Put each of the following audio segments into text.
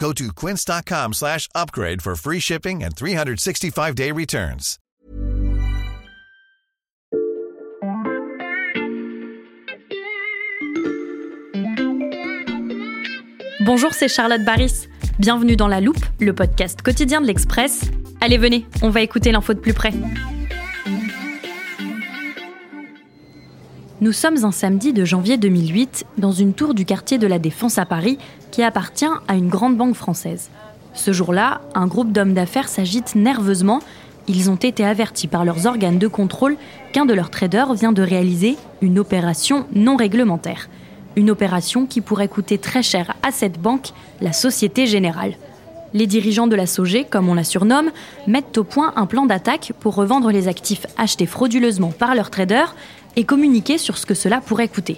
Go to quince.com slash upgrade for free shipping and 365-day returns. Bonjour, c'est Charlotte Baris. Bienvenue dans La Loupe, le podcast quotidien de l'Express. Allez, venez, on va écouter l'info de plus près. Nous sommes un samedi de janvier 2008 dans une tour du quartier de la Défense à Paris qui appartient à une grande banque française. Ce jour-là, un groupe d'hommes d'affaires s'agite nerveusement. Ils ont été avertis par leurs organes de contrôle qu'un de leurs traders vient de réaliser une opération non réglementaire. Une opération qui pourrait coûter très cher à cette banque, la Société Générale. Les dirigeants de la SOG, comme on la surnomme, mettent au point un plan d'attaque pour revendre les actifs achetés frauduleusement par leurs traders et communiquer sur ce que cela pourrait coûter.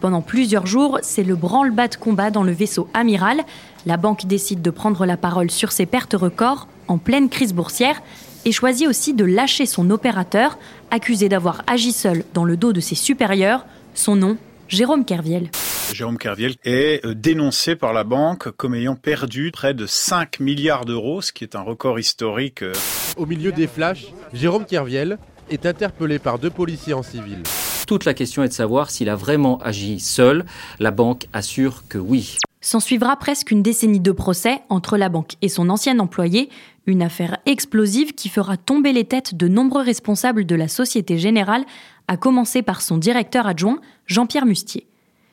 Pendant plusieurs jours, c'est le branle-bas de combat dans le vaisseau amiral. La banque décide de prendre la parole sur ses pertes records en pleine crise boursière et choisit aussi de lâcher son opérateur, accusé d'avoir agi seul dans le dos de ses supérieurs. Son nom, Jérôme Kerviel. Jérôme Kerviel est euh, dénoncé par la banque comme ayant perdu près de 5 milliards d'euros, ce qui est un record historique. euh. Au milieu des flashs, Jérôme Kerviel est interpellé par deux policiers en civil. Toute la question est de savoir s'il a vraiment agi seul. La banque assure que oui. S'en suivra presque une décennie de procès entre la banque et son ancien employé, une affaire explosive qui fera tomber les têtes de nombreux responsables de la Société Générale, à commencer par son directeur adjoint, Jean-Pierre Mustier.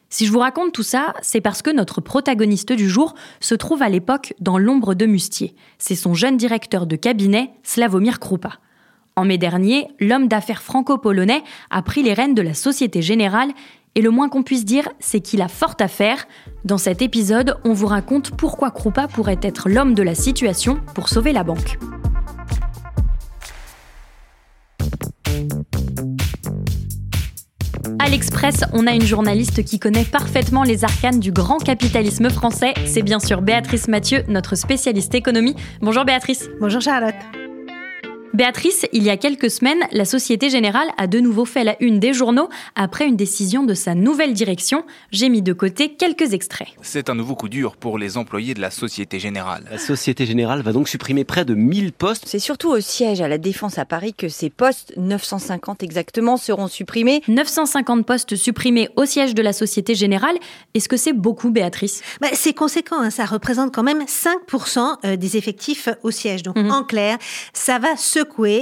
Si je vous raconte tout ça, c'est parce que notre protagoniste du jour se trouve à l'époque dans l'ombre de Mustier. C'est son jeune directeur de cabinet, Slavomir Krupa. En mai dernier, l'homme d'affaires franco-polonais a pris les rênes de la Société Générale et le moins qu'on puisse dire, c'est qu'il a fort à faire. Dans cet épisode, on vous raconte pourquoi Krupa pourrait être l'homme de la situation pour sauver la banque. À l'Express, on a une journaliste qui connaît parfaitement les arcanes du grand capitalisme français. C'est bien sûr Béatrice Mathieu, notre spécialiste économie. Bonjour Béatrice. Bonjour Charlotte. Béatrice, il y a quelques semaines, la Société Générale a de nouveau fait la une des journaux après une décision de sa nouvelle direction. J'ai mis de côté quelques extraits. C'est un nouveau coup dur pour les employés de la Société Générale. La Société Générale va donc supprimer près de 1000 postes. C'est surtout au siège à la Défense à Paris que ces postes, 950 exactement, seront supprimés. 950 postes supprimés au siège de la Société Générale. Est-ce que c'est beaucoup, Béatrice? Bah, c'est conséquent, hein, ça représente quand même 5% euh, des effectifs au siège. Donc Mhm. en clair, ça va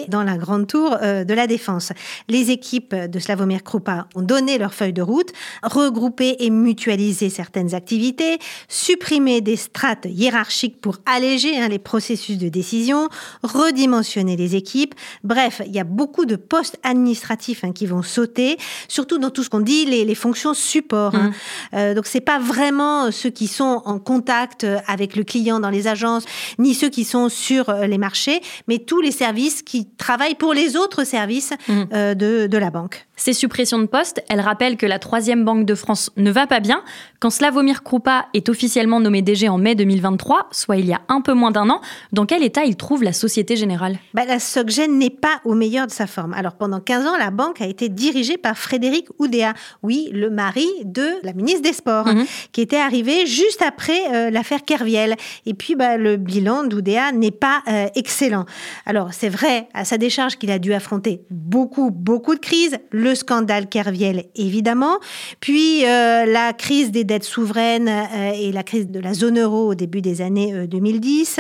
dans la grande tour euh, de la défense. Les équipes de Slavomir Krupa ont donné leur feuille de route, regroupé et mutualisé certaines activités, supprimé des strates hiérarchiques pour alléger hein, les processus de décision, redimensionner les équipes. Bref, il y a beaucoup de postes administratifs hein, qui vont sauter, surtout dans tout ce qu'on dit les, les fonctions support. hein. Euh, donc c'est pas vraiment ceux qui sont en contact euh, avec le client dans les agences, ni ceux qui sont sur euh, les marchés, mais tous les services qui travaillent pour les autres services Mhm. euh, de, de la banque. Ces suppressions de postes, elles rappellent que la troisième banque de France ne va pas bien. Quand Slavomir Krupa est officiellement nommé DG en mai 2023, soit il y a un peu moins d'un an, dans quel état il trouve la Société Générale? Bah, la SocGen n'est pas au meilleur de sa forme. Alors pendant 15 ans, la banque a été dirigée par Frédéric Oudéa, oui, le mari de la ministre des Sports, Mhm. qui était arrivé juste après euh, l'affaire Kerviel. Et puis bah, le bilan d'Oudéa n'est pas euh, excellent. Alors c'est vrai à sa décharge qu'il a dû affronter beaucoup, beaucoup de crises. Le scandale Kerviel, évidemment. Puis euh, la crise des dettes souveraines euh, et la crise de la zone euro au début des années 2010.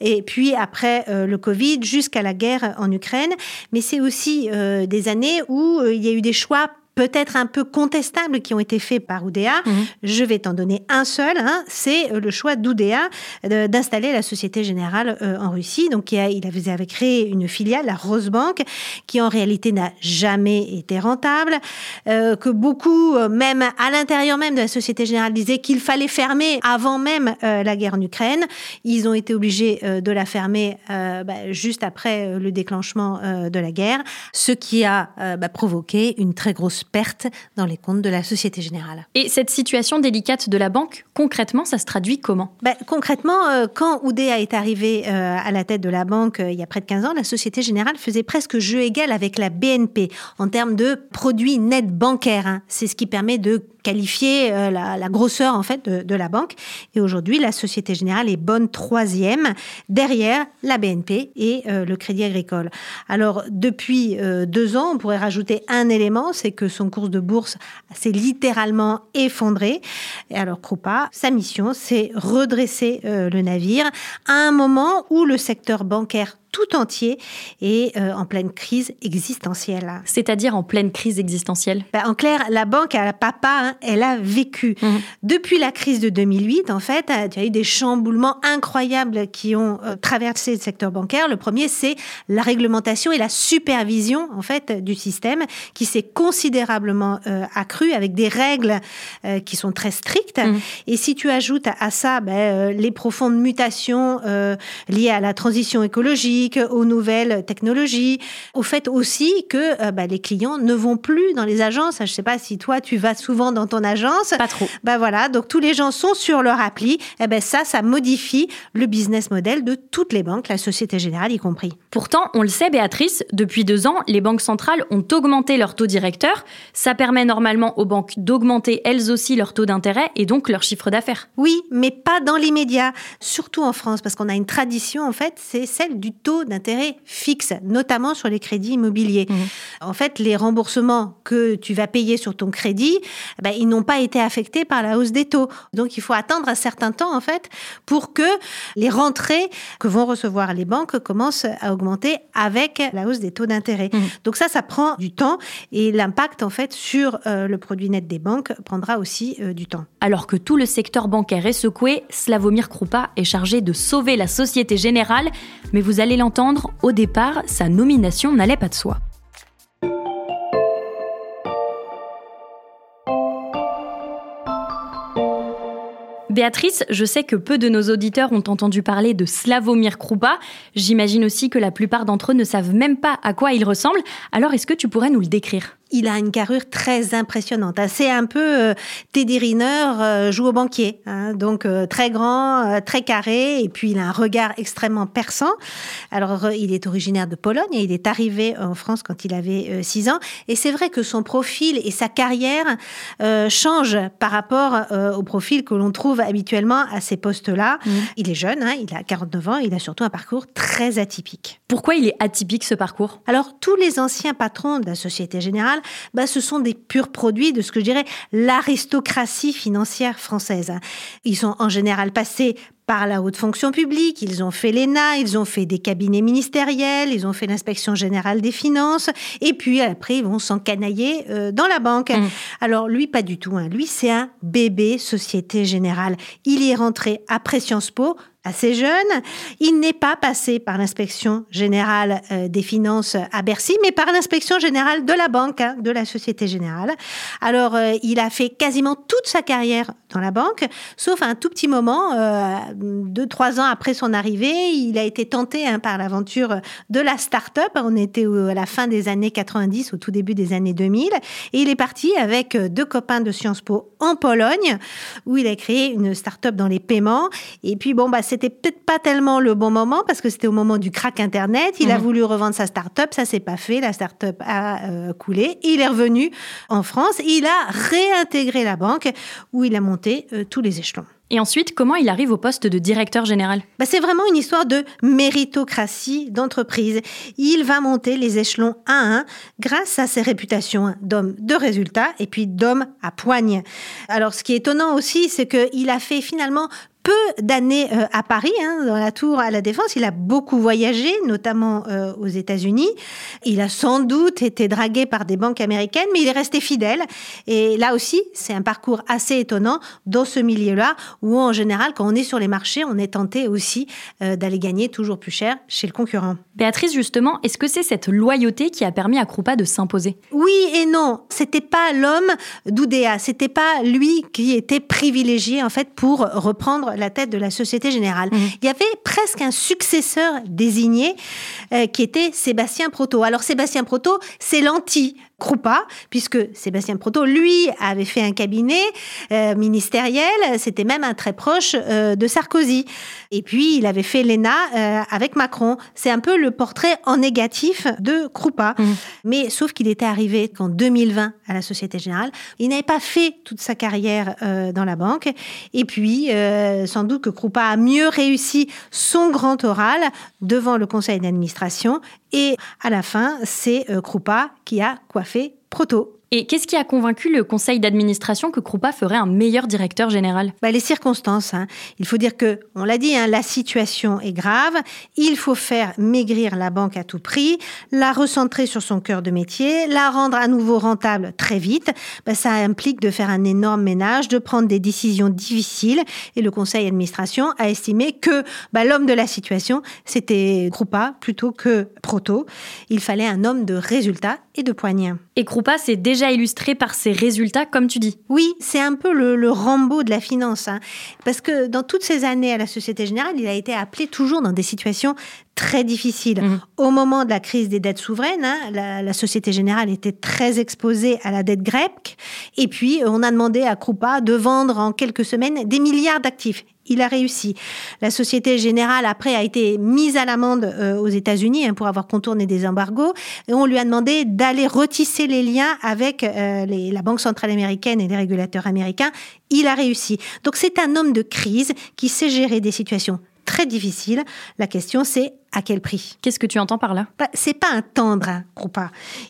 Et puis après le Covid jusqu'à la guerre en Ukraine. Mais c'est aussi des années où il y a eu des choix peut-être un peu contestables qui ont été faits par Oudéa. Mhm. Je vais t'en donner un seul. Hein. c'est euh, le choix d'Oudéa d'installer la Société Générale euh, en Russie. Donc, il avait créé une filiale, la Rosebank, qui en réalité n'a jamais été rentable, euh, que beaucoup, même à l'intérieur même de la Société Générale, disaient qu'il fallait fermer avant même la guerre en Ukraine. Ils ont été obligés de la fermer bah, juste après le déclenchement de la guerre, ce qui a bah, provoqué une très grosse perte dans les comptes de la Société Générale. Et cette situation délicate de la banque, concrètement, ça se traduit comment? Ben, Concrètement, euh, quand Oudéa est arrivé euh, à la tête de la banque euh, il y a près de 15 ans, la Société Générale faisait presque jeu égal avec la BNP en termes de produits nets bancaires. Hein. C'est ce qui permet de qualifier la, grosseur en fait de, la banque. Et aujourd'hui, la Société Générale est bonne troisième derrière la BNP et le Crédit Agricole. Alors depuis deux ans, on pourrait rajouter un élément, c'est que son cours de bourse s'est littéralement effondré. Et alors Krupa, sa mission, c'est redresser euh, le navire à un moment où le secteur bancaire tout entier et euh, en pleine crise existentielle. C'est-à-dire en pleine crise existentielle? Ben, En clair, la banque à papa, hein, elle a vécu. Mhm. Depuis la crise de 2008, en fait, euh, il y a eu des chamboulements incroyables qui ont euh, traversé le secteur bancaire. Le premier, c'est la réglementation et la supervision, en fait, du système qui s'est considérablement accrue avec des règles qui sont très strictes. Mhm. Et si tu ajoutes à, ça ben, les profondes mutations liées à la transition écologique, aux nouvelles technologies, au fait aussi que euh, bah, les clients ne vont plus dans les agences. Je ne sais pas si toi tu vas souvent dans ton agence. Pas trop. Bah voilà, donc tous les gens sont sur leur appli. Et eh ben ça, ça modifie le business model de toutes les banques, la Société Générale y compris. Pourtant, on le sait, Béatrice, depuis deux ans, les banques centrales ont augmenté leur taux directeur. Ça permet normalement aux banques d'augmenter elles aussi leur taux d'intérêt et donc leur chiffre d'affaires. Oui, mais pas dans l'immédiat, surtout en France, parce qu'on a une tradition en fait, c'est celle du taux d'intérêt fixe, notamment sur les crédits immobiliers. Mhm. En fait, les remboursements que tu vas payer sur ton crédit, eh ben, ils n'ont pas été affectés par la hausse des taux. Donc, il faut attendre un certain temps, en fait, pour que les rentrées que vont recevoir les banques commencent à augmenter avec la hausse des taux d'intérêt. Mhm. Donc ça, ça prend du temps et l'impact, en fait, sur euh, le produit net des banques prendra aussi euh, du temps. Alors que tout le secteur bancaire est secoué, Slavomir Krupa est chargé de sauver la Société Générale, mais vous allez l'entendre, au départ, sa nomination n'allait pas de soi. Béatrice, je sais que peu de nos auditeurs ont entendu parler de Slavomir Krupa. J'imagine aussi que la plupart d'entre eux ne savent même pas à quoi il ressemble. Alors, est-ce que tu pourrais nous le décrire? Il a une carrure très impressionnante. C'est un peu euh, Teddy Riner euh, joue au banquier. Hein. donc euh, très grand, très carré, et puis il a un regard extrêmement perçant. Alors il est originaire de Pologne et il est arrivé en France quand il avait 6 ans. Et c'est vrai que son profil et sa carrière changent par rapport au profil que l'on trouve habituellement à ces postes-là. Mmh. Il est jeune, hein, il a 49 ans, il a surtout un parcours très atypique. Pourquoi il est atypique ce parcours? Alors tous les anciens patrons de la Société Générale bah, ce sont des purs produits de ce que je dirais l'aristocratie financière française. Ils sont en général passés par la haute fonction publique, ils ont fait l'ENA, ils ont fait des cabinets ministériels, ils ont fait l'inspection générale des finances, et puis après ils vont s'encanailler euh, dans la banque. Mmh. Alors lui, pas du tout. Hein. Lui, c'est un bébé Société Générale. Il y est rentré après Sciences Po, assez jeune. Il n'est pas passé par l'inspection générale euh, des finances à Bercy, mais par l'inspection générale de la banque, hein, de la Société Générale. Alors, euh, il a fait quasiment toute sa carrière dans la banque, sauf un tout petit moment, euh, deux, trois ans après son arrivée, il a été tenté hein, par l'aventure de la start-up. On était à la fin des années 90, au tout début des années 2000, et il est parti avec deux copains de Sciences Po en Pologne, où il a créé une start-up dans les paiements. Et puis, bon, bah, c'est c'était peut-être pas tellement le bon moment parce que c'était au moment du crack Internet. Il a mhm. voulu revendre sa start-up, ça s'est pas fait. La start-up a euh, coulé. Il est revenu en France. Il a réintégré la banque où il a monté euh, tous les échelons. Et ensuite, comment il arrive au poste de directeur général? Bah, C'est vraiment une histoire de méritocratie d'entreprise. Il va monter les échelons un à un grâce à ses réputations d'homme de résultats et puis d'homme à poigne. Alors ce qui est étonnant aussi, c'est qu'il a fait finalement peu d'années euh, à Paris, hein, dans la tour à la Défense. Il a beaucoup voyagé, notamment euh, aux États-Unis. Il a sans doute été dragué par des banques américaines, mais il est resté fidèle. Et là aussi, c'est un parcours assez étonnant dans ce milieu-là, où en général, quand on est sur les marchés, on est tenté aussi euh, d'aller gagner toujours plus cher chez le concurrent. Béatrice, justement, est-ce que c'est cette loyauté qui a permis à Krupa de s'imposer? Oui et non. C'était pas l'homme d'Oudéa. C'était pas lui qui était privilégié, en fait, pour reprendre la tête de la Société Générale. Mmh. Il y avait presque un successeur désigné euh, qui était Sébastien Proto. Alors Sébastien Proto, c'est l'anti Krupa, puisque Sébastien Proto, lui, avait fait un cabinet euh, ministériel, c'était même un très proche euh, de Sarkozy. Et puis, il avait fait l'ENA euh, avec Macron. C'est un peu le portrait en négatif de Krupa. Mmh. Mais sauf qu'il était arrivé qu'en 2020 à la Société Générale, il n'avait pas fait toute sa carrière dans la banque. Et puis, sans doute que Krupa a mieux réussi son grand oral devant le conseil d'administration et à la fin, c'est euh, Krupa qui a coiffé Proto. Et qu'est-ce qui a convaincu le conseil d'administration que Krupa ferait un meilleur directeur général? Bah, Les circonstances. Hein. Il faut dire que, on l'a dit, hein, la situation est grave. Il faut faire maigrir la banque à tout prix, la recentrer sur son cœur de métier, la rendre à nouveau rentable très vite. Bah, ça implique de faire un énorme ménage, de prendre des décisions difficiles. Et le conseil d'administration a estimé que bah, l'homme de la situation, c'était Krupa plutôt que Proto. Il fallait un homme de résultats et de poignets. Et Krupa s'est déjà illustré par ses résultats, comme tu dis. Oui, c'est un peu le, le, Rambo de la finance. Hein. Parce que dans toutes ces années à la Société Générale, il a été appelé toujours dans des situations très difficiles. Mmh. Au moment de la crise des dettes souveraines, hein, la, la, Société Générale était très exposée à la dette grecque. Et puis, on a demandé à Krupa de vendre en quelques semaines des milliards d'actifs il a réussi. La Société Générale, après, a été mise à l'amende euh, aux États-Unis hein, pour avoir contourné des embargos. Et on lui a demandé d'aller retisser les liens avec euh, les, la Banque centrale américaine et les régulateurs américains. Il a réussi. Donc c'est un homme de crise qui sait gérer des situations très difficiles. La question, c'est à quel prix Qu'est-ce que tu entends par là? Bah, C'est pas un tendre, hein.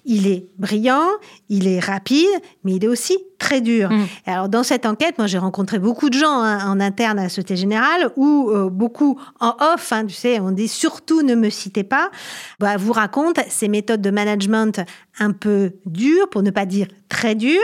Il est brillant, il est rapide, mais il est aussi très dur. Mm. Alors dans cette enquête, moi j'ai rencontré beaucoup de gens hein, en interne à la Société Générale ou euh, beaucoup en off. Hein, tu sais, on dit surtout ne me citez pas. Bah, vous raconte ces méthodes de management un peu dures, pour ne pas dire très dures.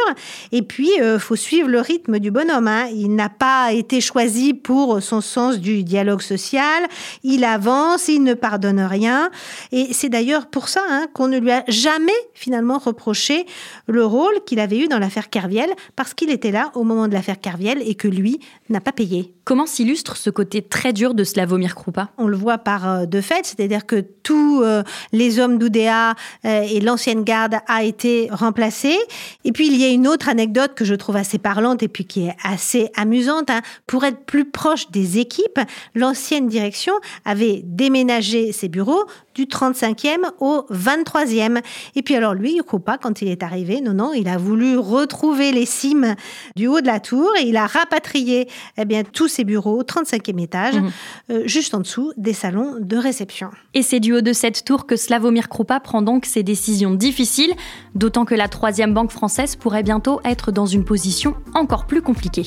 Et puis euh, faut suivre le rythme du bonhomme. Hein. Il n'a pas été choisi pour son sens du dialogue social. Il avance, il ne pardonne rien. Et c'est d'ailleurs pour ça hein, qu'on ne lui a jamais finalement reproché le rôle qu'il avait eu dans l'affaire Kerviel parce qu'il était là au moment de l'affaire Kerviel et que lui n'a pas payé. Comment s'illustre ce côté très dur de Slavomir Krupa? On le voit par euh, deux faits, c'est-à-dire que tous euh, les hommes d'Oudéa euh, et l'ancienne garde a été remplacé. Et puis il y a une autre anecdote que je trouve assez parlante et puis qui est assez amusante. Hein. Pour être plus proche des équipes, l'ancienne direction avait déménagé ses bureaux du 35e au 23e. Et puis alors lui, Krupa, quand il est arrivé, non, non, il a voulu retrouver les cimes du haut de la tour et il a rapatrié eh bien, tous ses bureaux au 35e étage, mhm. euh, juste en dessous des salons de réception. Et c'est du haut de cette tour que Slavomir Krupa prend donc ses décisions difficiles, d'autant que la troisième banque française pourrait bientôt être dans une position encore plus compliquée.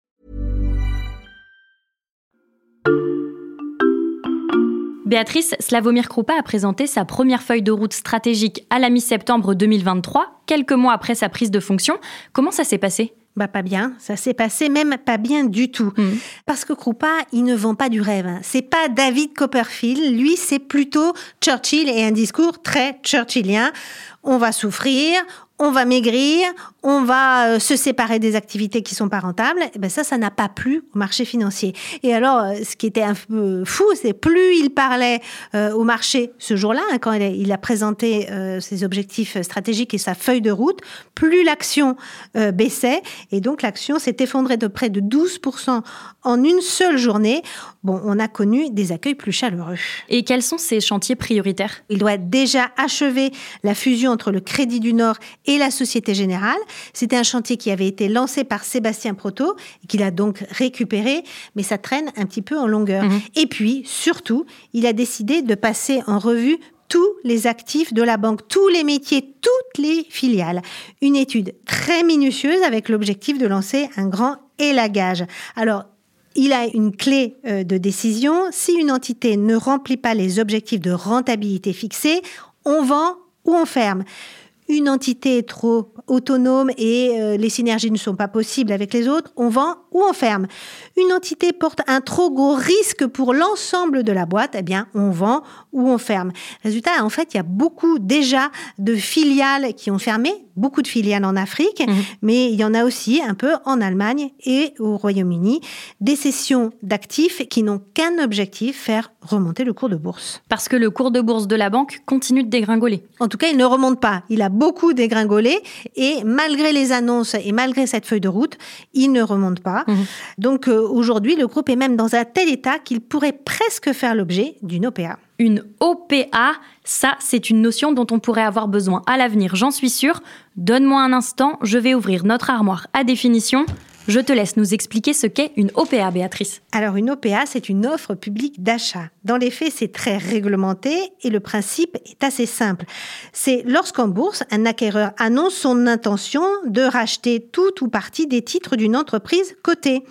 Béatrice Slavomir Krupa a présenté sa première feuille de route stratégique à la mi-septembre 2023, quelques mois après sa prise de fonction. Comment ça s'est passé? Bah pas bien, ça s'est passé même pas bien du tout. Mmh. Parce que Krupa, il ne vend pas du rêve. C'est pas David Copperfield, lui c'est plutôt Churchill et un discours très churchillien. On va souffrir, on va maigrir, on va euh, se séparer des activités qui sont pas rentables. Et ben ça, ça n'a pas plu au marché financier. Et alors, euh, ce qui était un peu fou, c'est plus il parlait euh, au marché ce jour-là, hein, quand il a, il a présenté euh, ses objectifs stratégiques et sa feuille de route, plus l'action euh, baissait. Et donc, l'action s'est effondrée de près de 12% en une seule journée. Bon, on a connu des accueils plus chaleureux. Et quels sont ces chantiers prioritaires? Il doit déjà achever la fusion entre le Crédit du Nord et la Société Générale. C'était un chantier qui avait été lancé par Sébastien Proto qu'il a donc récupéré, mais ça traîne un petit peu en longueur. Mhm. Et puis, surtout, il a décidé de passer en revue tous les actifs de la banque, tous les métiers, toutes les filiales. Une étude très minutieuse avec l'objectif de lancer un grand élagage. Alors, il a une clé euh, de décision. Si une entité ne remplit pas les objectifs de rentabilité fixés, on vend ou on ferme. Une entité est trop autonome et euh, les synergies ne sont pas possibles avec les autres, on vend ou on ferme. Une entité porte un trop gros risque pour l'ensemble de la boîte, eh bien on vend ou on ferme. Résultat, en fait, il y a beaucoup déjà de filiales qui ont fermé, beaucoup de filiales en Afrique, mais il y en a aussi un peu en Allemagne et au Royaume-Uni, des cessions d'actifs qui n'ont qu'un objectif, faire remonter le cours de bourse. Parce que le cours de bourse de la banque continue de dégringoler. En tout cas, il ne remonte pas. Il a beaucoup dégringolé et malgré les annonces et malgré cette feuille de route, il ne remonte pas. Donc euh, aujourd'hui, le groupe est même dans un tel état qu'il pourrait presque faire l'objet d'une OPA. Une OPA, ça, c'est une notion dont on pourrait avoir besoin à l'avenir, j'en suis sûre. Donne-moi un instant, je vais ouvrir notre armoire à définition. Je te laisse nous expliquer ce qu'est une OPA, Béatrice. Alors une OPA, c'est une offre publique d'achat. Dans les faits, c'est très réglementé et le principe est assez simple. C'est lorsqu'en bourse, un acquéreur annonce son intention de racheter tout ou partie des titres d'une entreprise cotée.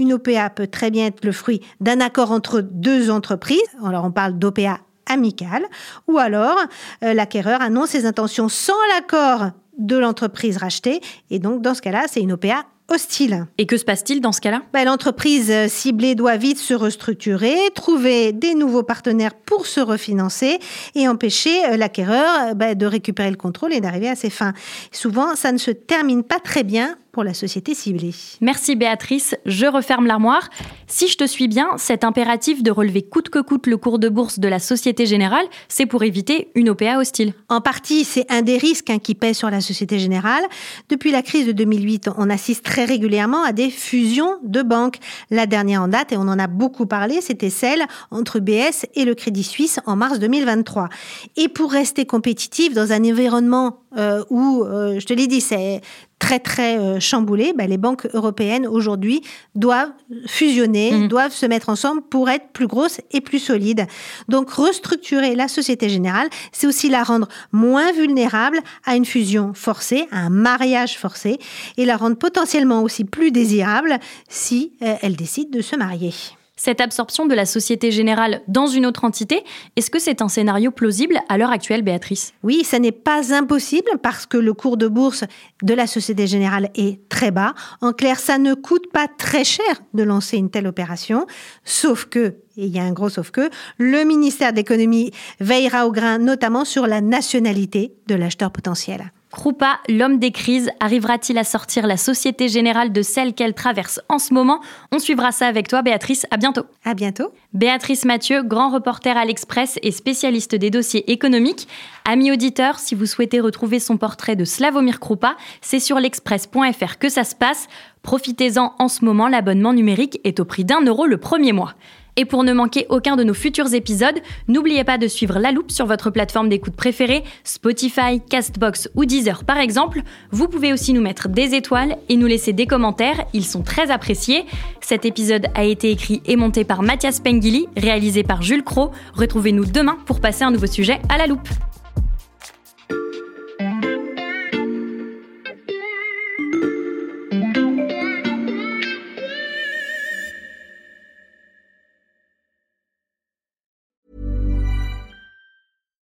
Une OPA peut très bien être le fruit d'un accord entre deux entreprises. Alors on parle d'OPA amicale. Ou alors euh, l'acquéreur annonce ses intentions sans l'accord de l'entreprise rachetée. Et donc dans ce cas-là, c'est une OPA hostile. Et que se passe-t-il dans ce cas-là? Ben, L'entreprise euh, ciblée doit vite se restructurer, trouver des nouveaux partenaires pour se refinancer et empêcher euh, l'acquéreur euh, ben, de récupérer le contrôle et d'arriver à ses fins. Souvent, ça ne se termine pas très bien pour la société ciblée. Merci Béatrice, je referme l'armoire. Si je te suis bien, cet impératif de relever coûte que coûte le cours de bourse de la Société Générale, c'est pour éviter une OPA hostile. En partie, c'est un des risques hein, qui pèse sur la Société Générale. Depuis la crise de 2008, on assiste très régulièrement à des fusions de banques. La dernière en date, et on en a beaucoup parlé, c'était celle entre BS et le Crédit Suisse en mars 2023. Et pour rester compétitif dans un environnement euh, où, euh, je te l'ai dit, c'est très très euh, chamboulé, ben, les banques européennes aujourd'hui doivent fusionner, Mhm. doivent se mettre ensemble pour être plus grosses et plus solides. Donc restructurer la Société Générale, c'est aussi la rendre moins vulnérable à une fusion forcée, à un mariage forcé, et la rendre potentiellement aussi plus désirable si euh, elle décide de se marier. Cette absorption de la Société Générale dans une autre entité, est-ce que c'est un scénario plausible à l'heure actuelle, Béatrice? Oui, ça n'est pas impossible parce que le cours de bourse de la Société Générale est très bas. En clair, ça ne coûte pas très cher de lancer une telle opération, sauf que, et il y a un gros sauf que, le ministère de l'économie veillera au grain, notamment sur la nationalité de l'acheteur potentiel. Krupa, l'homme des crises, arrivera-t-il à sortir la Société Générale de celle qu'elle traverse en ce moment? On suivra ça avec toi, Béatrice. À bientôt. À bientôt. Béatrice Mathieu, grand reporter à l'Express et spécialiste des dossiers économiques. Amis auditeurs, si vous souhaitez retrouver son portrait de Slavomir Krupa, c'est sur l'express.fr que ça se passe. Profitez-en en ce moment, l'abonnement numérique est au prix d'un euro le premier mois. Et pour ne manquer aucun de nos futurs épisodes, n'oubliez pas de suivre La Loupe sur votre plateforme d'écoute préférée, Spotify, Castbox ou Deezer par exemple. Vous pouvez aussi nous mettre des étoiles et nous laisser des commentaires, ils sont très appréciés. Cet épisode a été écrit et monté par Mathias Pengili, réalisé par Jules Cro. Retrouvez-nous demain pour passer un nouveau sujet à la loupe.